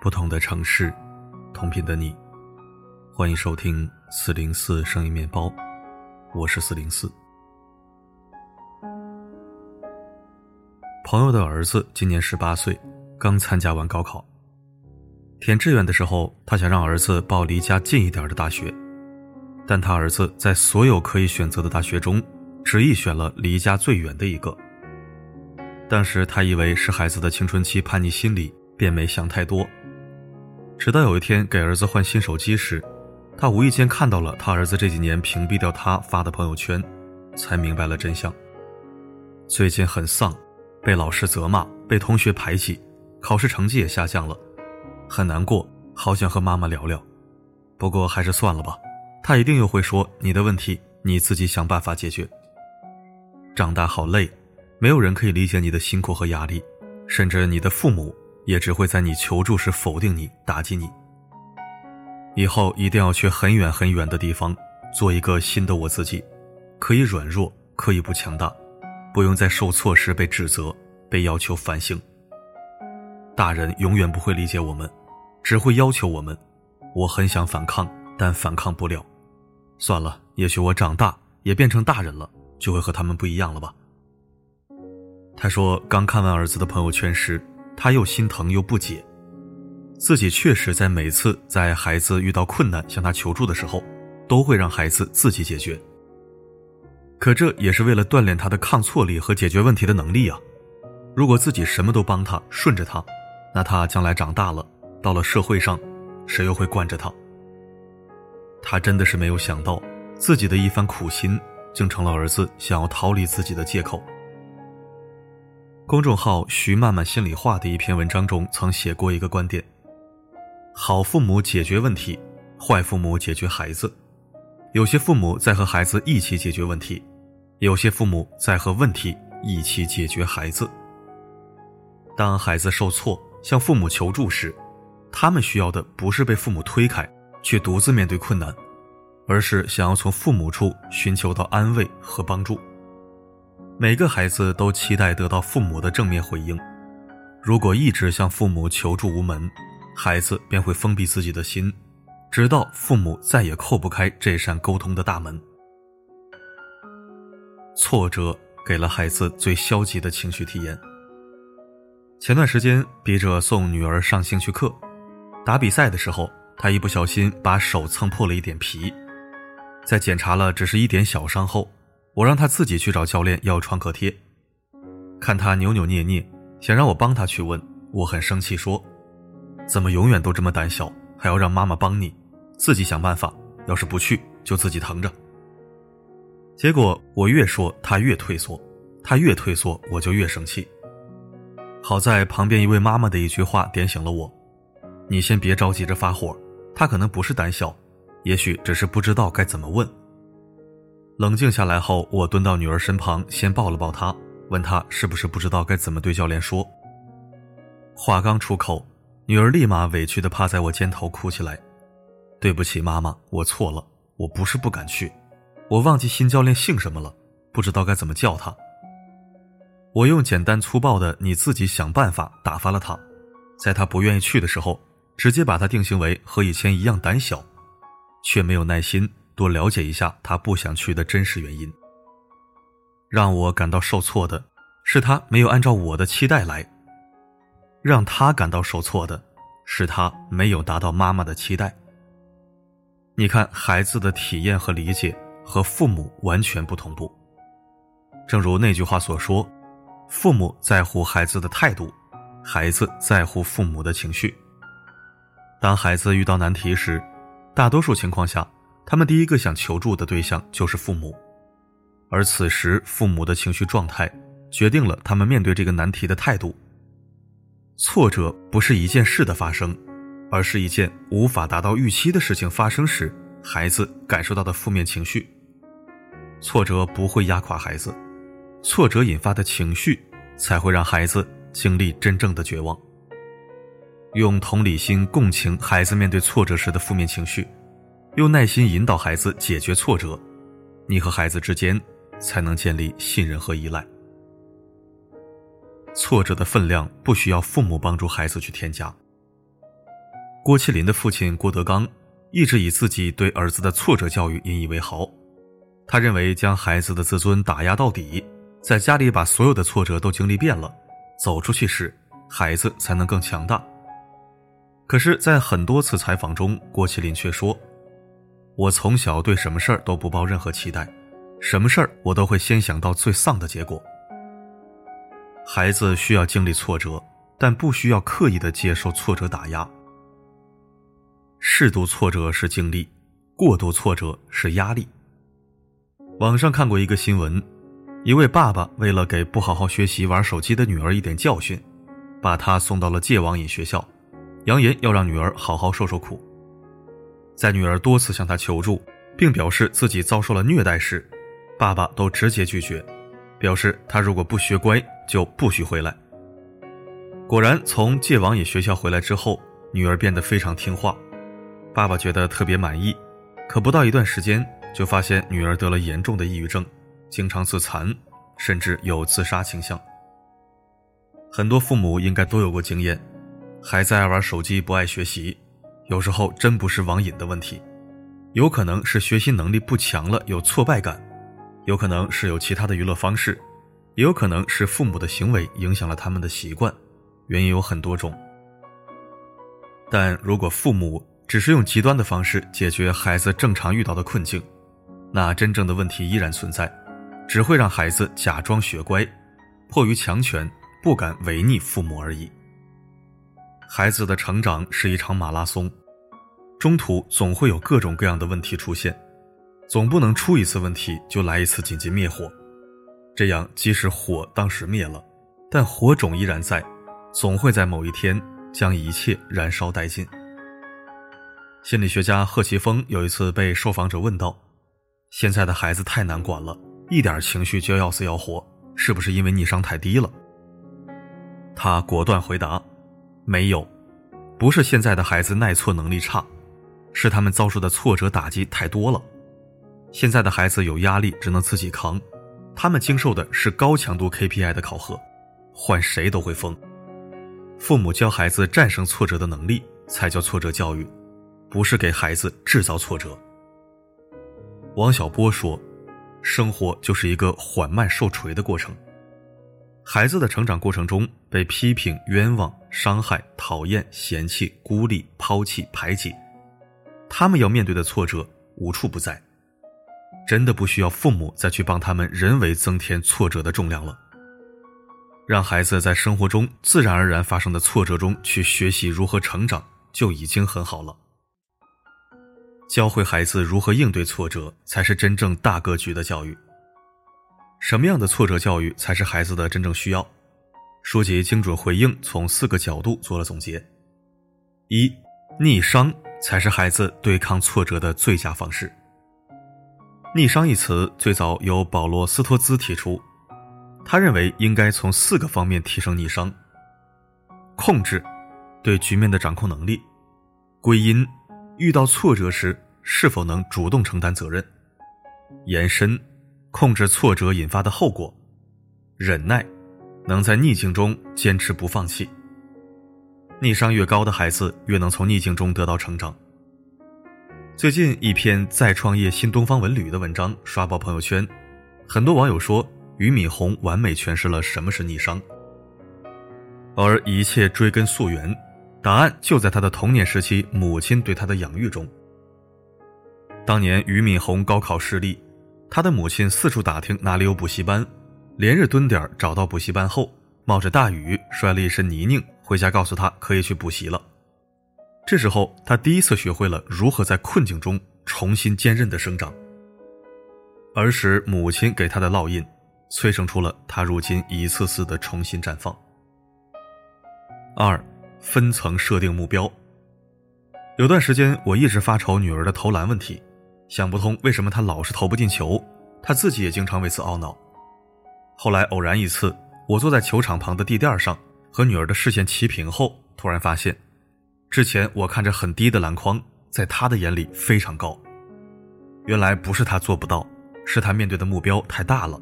不同的城市，同频的你，欢迎收听四零四声音面包，我是四零四。朋友的儿子今年十八岁，刚参加完高考。填志愿的时候，他想让儿子报离家近一点的大学，但他儿子在所有可以选择的大学中，执意选了离家最远的一个。当时他以为是孩子的青春期叛逆心理，便没想太多。直到有一天给儿子换新手机时，他无意间看到了他儿子这几年屏蔽掉他发的朋友圈，才明白了真相。最近很丧，被老师责骂，被同学排挤，考试成绩也下降了，很难过，好想和妈妈聊聊。不过还是算了吧，她一定又会说你的问题你自己想办法解决。长大好累，没有人可以理解你的辛苦和压力，甚至你的父母。也只会在你求助时否定你、打击你。以后一定要去很远很远的地方，做一个新的我自己，可以软弱，可以不强大，不用在受挫时被指责、被要求反省。大人永远不会理解我们，只会要求我们。我很想反抗，但反抗不了。算了，也许我长大也变成大人了，就会和他们不一样了吧。他说，刚看完儿子的朋友圈时。他又心疼又不解，自己确实在每次在孩子遇到困难向他求助的时候，都会让孩子自己解决。可这也是为了锻炼他的抗挫力和解决问题的能力啊！如果自己什么都帮他顺着他，那他将来长大了，到了社会上，谁又会惯着他？他真的是没有想到，自己的一番苦心，竟成了儿子想要逃离自己的借口。公众号“徐曼曼心里话”的一篇文章中曾写过一个观点：好父母解决问题，坏父母解决孩子。有些父母在和孩子一起解决问题，有些父母在和问题一起解决孩子。当孩子受挫向父母求助时，他们需要的不是被父母推开，去独自面对困难，而是想要从父母处寻求到安慰和帮助。每个孩子都期待得到父母的正面回应，如果一直向父母求助无门，孩子便会封闭自己的心，直到父母再也叩不开这扇沟通的大门。挫折给了孩子最消极的情绪体验。前段时间，笔者送女儿上兴趣课，打比赛的时候，他一不小心把手蹭破了一点皮，在检查了只是一点小伤后。我让他自己去找教练要创可贴，看他扭扭捏捏，想让我帮他去问，我很生气，说：“怎么永远都这么胆小，还要让妈妈帮你，自己想办法。要是不去，就自己疼着。”结果我越说他越退缩，他越退缩我就越生气。好在旁边一位妈妈的一句话点醒了我：“你先别着急着发火，他可能不是胆小，也许只是不知道该怎么问。”冷静下来后，我蹲到女儿身旁，先抱了抱她，问她是不是不知道该怎么对教练说。话刚出口，女儿立马委屈地趴在我肩头哭起来：“对不起，妈妈，我错了，我不是不敢去，我忘记新教练姓什么了，不知道该怎么叫他。”我用简单粗暴的“你自己想办法”打发了他，在他不愿意去的时候，直接把他定性为和以前一样胆小，却没有耐心。多了解一下他不想去的真实原因。让我感到受挫的是他没有按照我的期待来，让他感到受挫的是他没有达到妈妈的期待。你看，孩子的体验和理解和父母完全不同步。正如那句话所说：“父母在乎孩子的态度，孩子在乎父母的情绪。”当孩子遇到难题时，大多数情况下。他们第一个想求助的对象就是父母，而此时父母的情绪状态决定了他们面对这个难题的态度。挫折不是一件事的发生，而是一件无法达到预期的事情发生时，孩子感受到的负面情绪。挫折不会压垮孩子，挫折引发的情绪才会让孩子经历真正的绝望。用同理心共情孩子面对挫折时的负面情绪，用耐心引导孩子解决挫折，你和孩子之间才能建立信任和依赖。挫折的分量不需要父母帮助孩子去添加。郭麒麟的父亲郭德纲一直以自己对儿子的挫折教育引以为豪，他认为将孩子的自尊打压到底，在家里把所有的挫折都经历遍了，走出去时，孩子才能更强大。可是，在很多次采访中，郭麒麟却说：“我从小对什么事儿都不抱任何期待，什么事儿我都会先想到最丧的结果。”孩子需要经历挫折，但不需要刻意的接受挫折打压。适度挫折是经历，过度挫折是压力。网上看过一个新闻，一位爸爸为了给不好好学习、玩手机的女儿一点教训，把她送到了戒网瘾学校。扬言要让女儿好好受受苦。在女儿多次向他求助，并表示自己遭受了虐待时，爸爸都直接拒绝，表示他如果不学乖就不许回来。果然，从戒网瘾学校回来之后，女儿变得非常听话，爸爸觉得特别满意。可不到一段时间，就发现女儿得了严重的抑郁症，经常自残，甚至有自杀倾向。很多父母应该都有过经验。孩子爱玩手机，不爱学习，有时候真不是网瘾的问题，有可能是学习能力不强了，有挫败感，有可能是有其他的娱乐方式，也有可能是父母的行为影响了他们的习惯，原因有很多种。但如果父母只是用极端的方式解决孩子正常遇到的困境，那真正的问题依然存在，只会让孩子假装学乖，迫于强权不敢违逆父母而已。孩子的成长是一场马拉松，中途总会有各种各样的问题出现，总不能出一次问题就来一次紧急灭火，这样即使火当时灭了，但火种依然在，总会在某一天将一切燃烧殆尽。心理学家贺奇峰有一次被受访者问到：“现在的孩子太难管了，一点情绪就要死要活，是不是因为逆商太低了？”他果断回答。没有，不是现在的孩子耐挫能力差，是他们遭受的挫折打击太多了。现在的孩子有压力只能自己扛，他们经受的是高强度 KPI 的考核，换谁都会疯。父母教孩子战胜挫折的能力才叫挫折教育，不是给孩子制造挫折。王小波说：“生活就是一个缓慢受锤的过程。”孩子的成长过程中被批评、冤枉、伤害、讨厌、嫌弃、孤立、抛弃、排挤，他们要面对的挫折无处不在，真的不需要父母再去帮他们人为增添挫折的重量了。让孩子在生活中自然而然发生的挫折中去学习如何成长，就已经很好了。教会孩子如何应对挫折，才是真正大格局的教育。什么样的挫折教育才是孩子的真正需要？书籍精准回应，从四个角度做了总结：一、逆商才是孩子对抗挫折的最佳方式。逆商一词最早由保罗斯托兹提出，他认为应该从四个方面提升逆商：控制，对局面的掌控能力；归因，遇到挫折时是否能主动承担责任；延伸。控制挫折引发的后果，忍耐，能在逆境中坚持不放弃。逆商越高的孩子，越能从逆境中得到成长。最近一篇《再创业新东方文旅》的文章刷爆朋友圈，很多网友说俞敏洪完美诠释了什么是逆商。而一切追根溯源，答案就在他的童年时期母亲对他的养育中。当年俞敏洪高考失利。他的母亲四处打听哪里有补习班，连日蹲点找到补习班后，冒着大雨摔了一身泥泞，回家告诉他可以去补习了。这时候，他第一次学会了如何在困境中重新坚韧的生长。儿时母亲给他的烙印，催生出了他如今一次次的重新绽放。二，分层设定目标。有段时间，我一直发愁女儿的投篮问题。想不通为什么他老是投不进球，他自己也经常为此懊恼。后来偶然一次，我坐在球场旁的地垫上，和女儿的视线齐平后，突然发现，之前我看着很低的篮筐，在他的眼里非常高。原来不是他做不到，是他面对的目标太大了。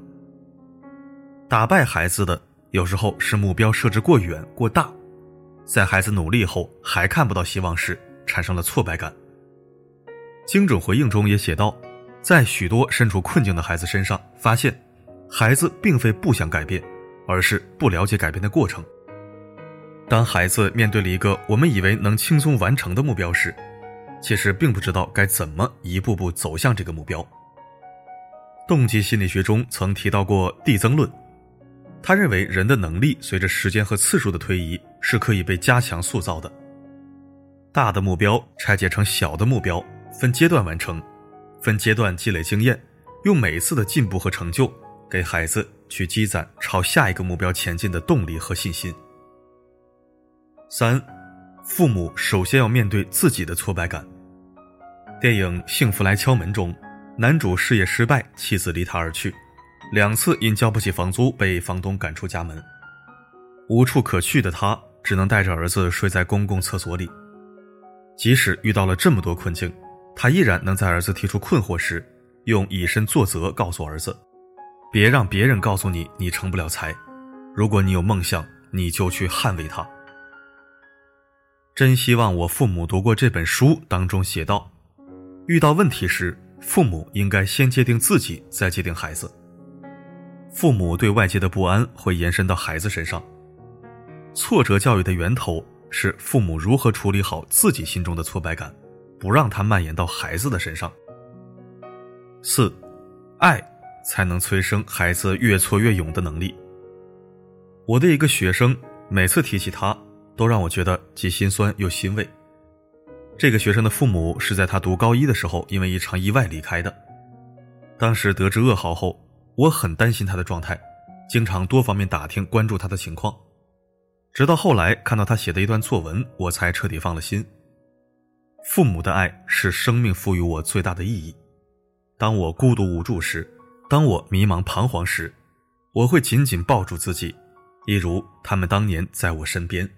打败孩子的有时候是目标设置过远过大，在孩子努力后还看不到希望时，产生了挫败感。精准回应中也写道，在许多身处困境的孩子身上，发现孩子并非不想改变，而是不了解改变的过程。当孩子面对了一个我们以为能轻松完成的目标时，其实并不知道该怎么一步步走向这个目标。动机心理学中曾提到过递增论，他认为人的能力随着时间和次数的推移是可以被加强塑造的。大的目标拆解成小的目标，分阶段完成，分阶段积累经验，用每一次的进步和成就给孩子去积攒朝下一个目标前进的动力和信心。三，父母首先要面对自己的挫败感。电影《幸福来敲门》中，男主事业失败，妻子离他而去，两次因交不起房租被房东赶出家门，无处可去的他只能带着儿子睡在公共厕所里。即使遇到了这么多困境，他依然能在儿子提出困惑时，用以身作则告诉儿子：“别让别人告诉你你成不了才，如果你有梦想，你就去捍卫它。”真希望我父母读过这本书。当中写道：“遇到问题时，父母应该先界定自己，再界定孩子。父母对外界的不安会延伸到孩子身上。挫折教育的源头是父母如何处理好自己心中的挫败感，不让它蔓延到孩子的身上。四，爱才能催生孩子越挫越勇的能力。我的一个学生每次提起他。”都让我觉得既心酸又欣慰。这个学生的父母是在他读高一的时候因为一场意外离开的。当时得知噩耗后，我很担心他的状态，经常多方面打听关注他的情况。直到后来看到他写的一段作文，我才彻底放了心。父母的爱是生命赋予我最大的意义。当我孤独无助时，当我迷茫彷徨时，我会紧紧抱住自己，一如他们当年在我身边。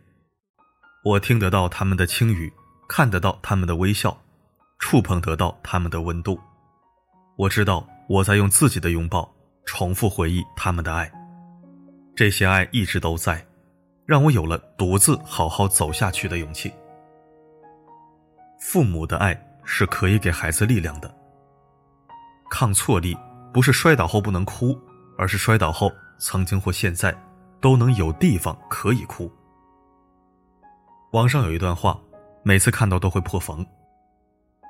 我听得到他们的轻语，看得到他们的微笑，触碰得到他们的温度。我知道我在用自己的拥抱重复回忆他们的爱，这些爱一直都在，让我有了独自好好走下去的勇气。父母的爱是可以给孩子力量的。抗挫力不是摔倒后不能哭，而是摔倒后曾经或现在都能有地方可以哭。网上有一段话，每次看到都会破防。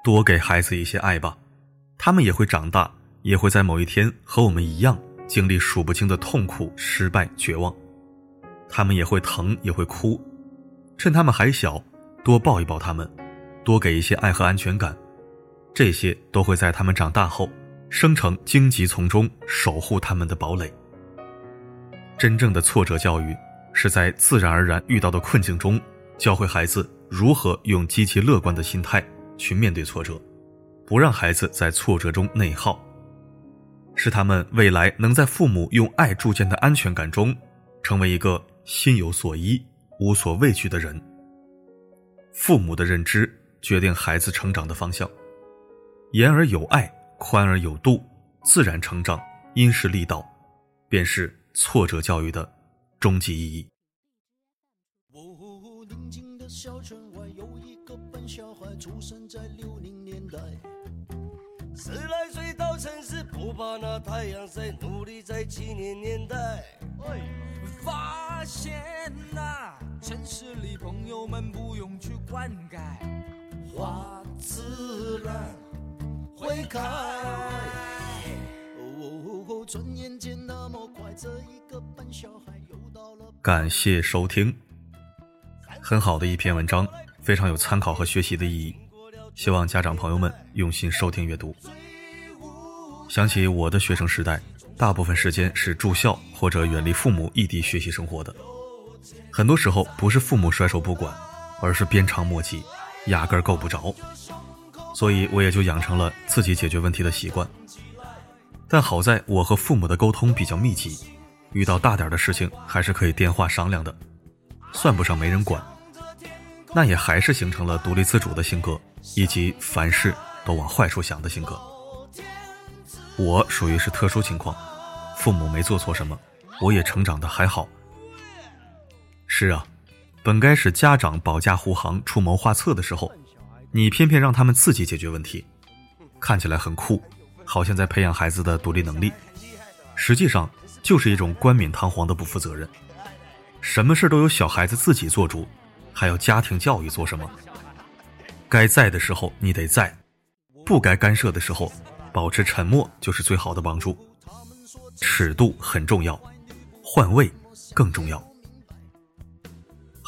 多给孩子一些爱吧，他们也会长大，也会在某一天和我们一样经历数不清的痛苦、失败、绝望。他们也会疼，也会哭。趁他们还小，多抱一抱他们，多给一些爱和安全感。这些都会在他们长大后生成荆棘丛中守护他们的堡垒。真正的挫折教育，是在自然而然遇到的困境中。教会孩子如何用积极乐观的心态去面对挫折，不让孩子在挫折中内耗，使他们未来能在父母用爱铸建的安全感中，成为一个心有所依、无所畏惧的人。父母的认知决定孩子成长的方向，严而有爱，宽而有度，自然成长，因势利导，便是挫折教育的终极意义。小村外有一个笨小孩，出生在六零年代。十来岁到城市，不怕那太阳晒，努力在七零年代。发现呐，城市里朋友们不用去灌溉，花自然会开。转眼间那么快，这一个笨小孩又到了。感谢收听。很好的一篇文章，非常有参考和学习的意义，希望家长朋友们用心收听阅读。想起我的学生时代，大部分时间是住校或者远离父母异地学习生活的，很多时候不是父母甩手不管，而是鞭长莫及，压根够不着，所以我也就养成了自己解决问题的习惯。但好在我和父母的沟通比较密集，遇到大点的事情还是可以电话商量的，算不上没人管。那也还是形成了独立自主的性格，以及凡事都往坏处想的性格。我属于是特殊情况，父母没做错什么，我也成长的还好。是啊，本该是家长保驾护航、出谋划策的时候，你偏偏让他们自己解决问题，看起来很酷，好像在培养孩子的独立能力，实际上就是一种冠冕堂皇的不负责任。什么事都由小孩子自己做主，还要家庭教育做什么？该在的时候你得在，不该干涉的时候。保持沉默就是最好的帮助，尺度很重要，换位更重要。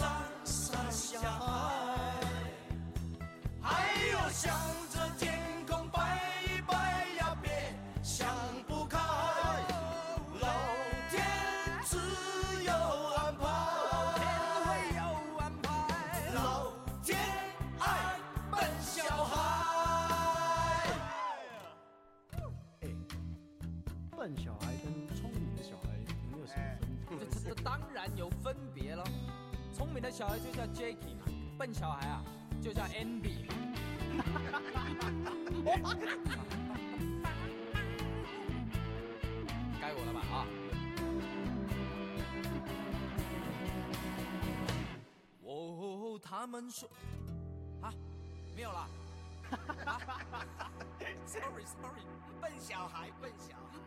有小孩就叫 Jacky 嘛，笨小孩啊就叫 Andy。该我了吧啊！哦，他们说啊，没有了。Sorry Sorry，笨小孩笨小孩。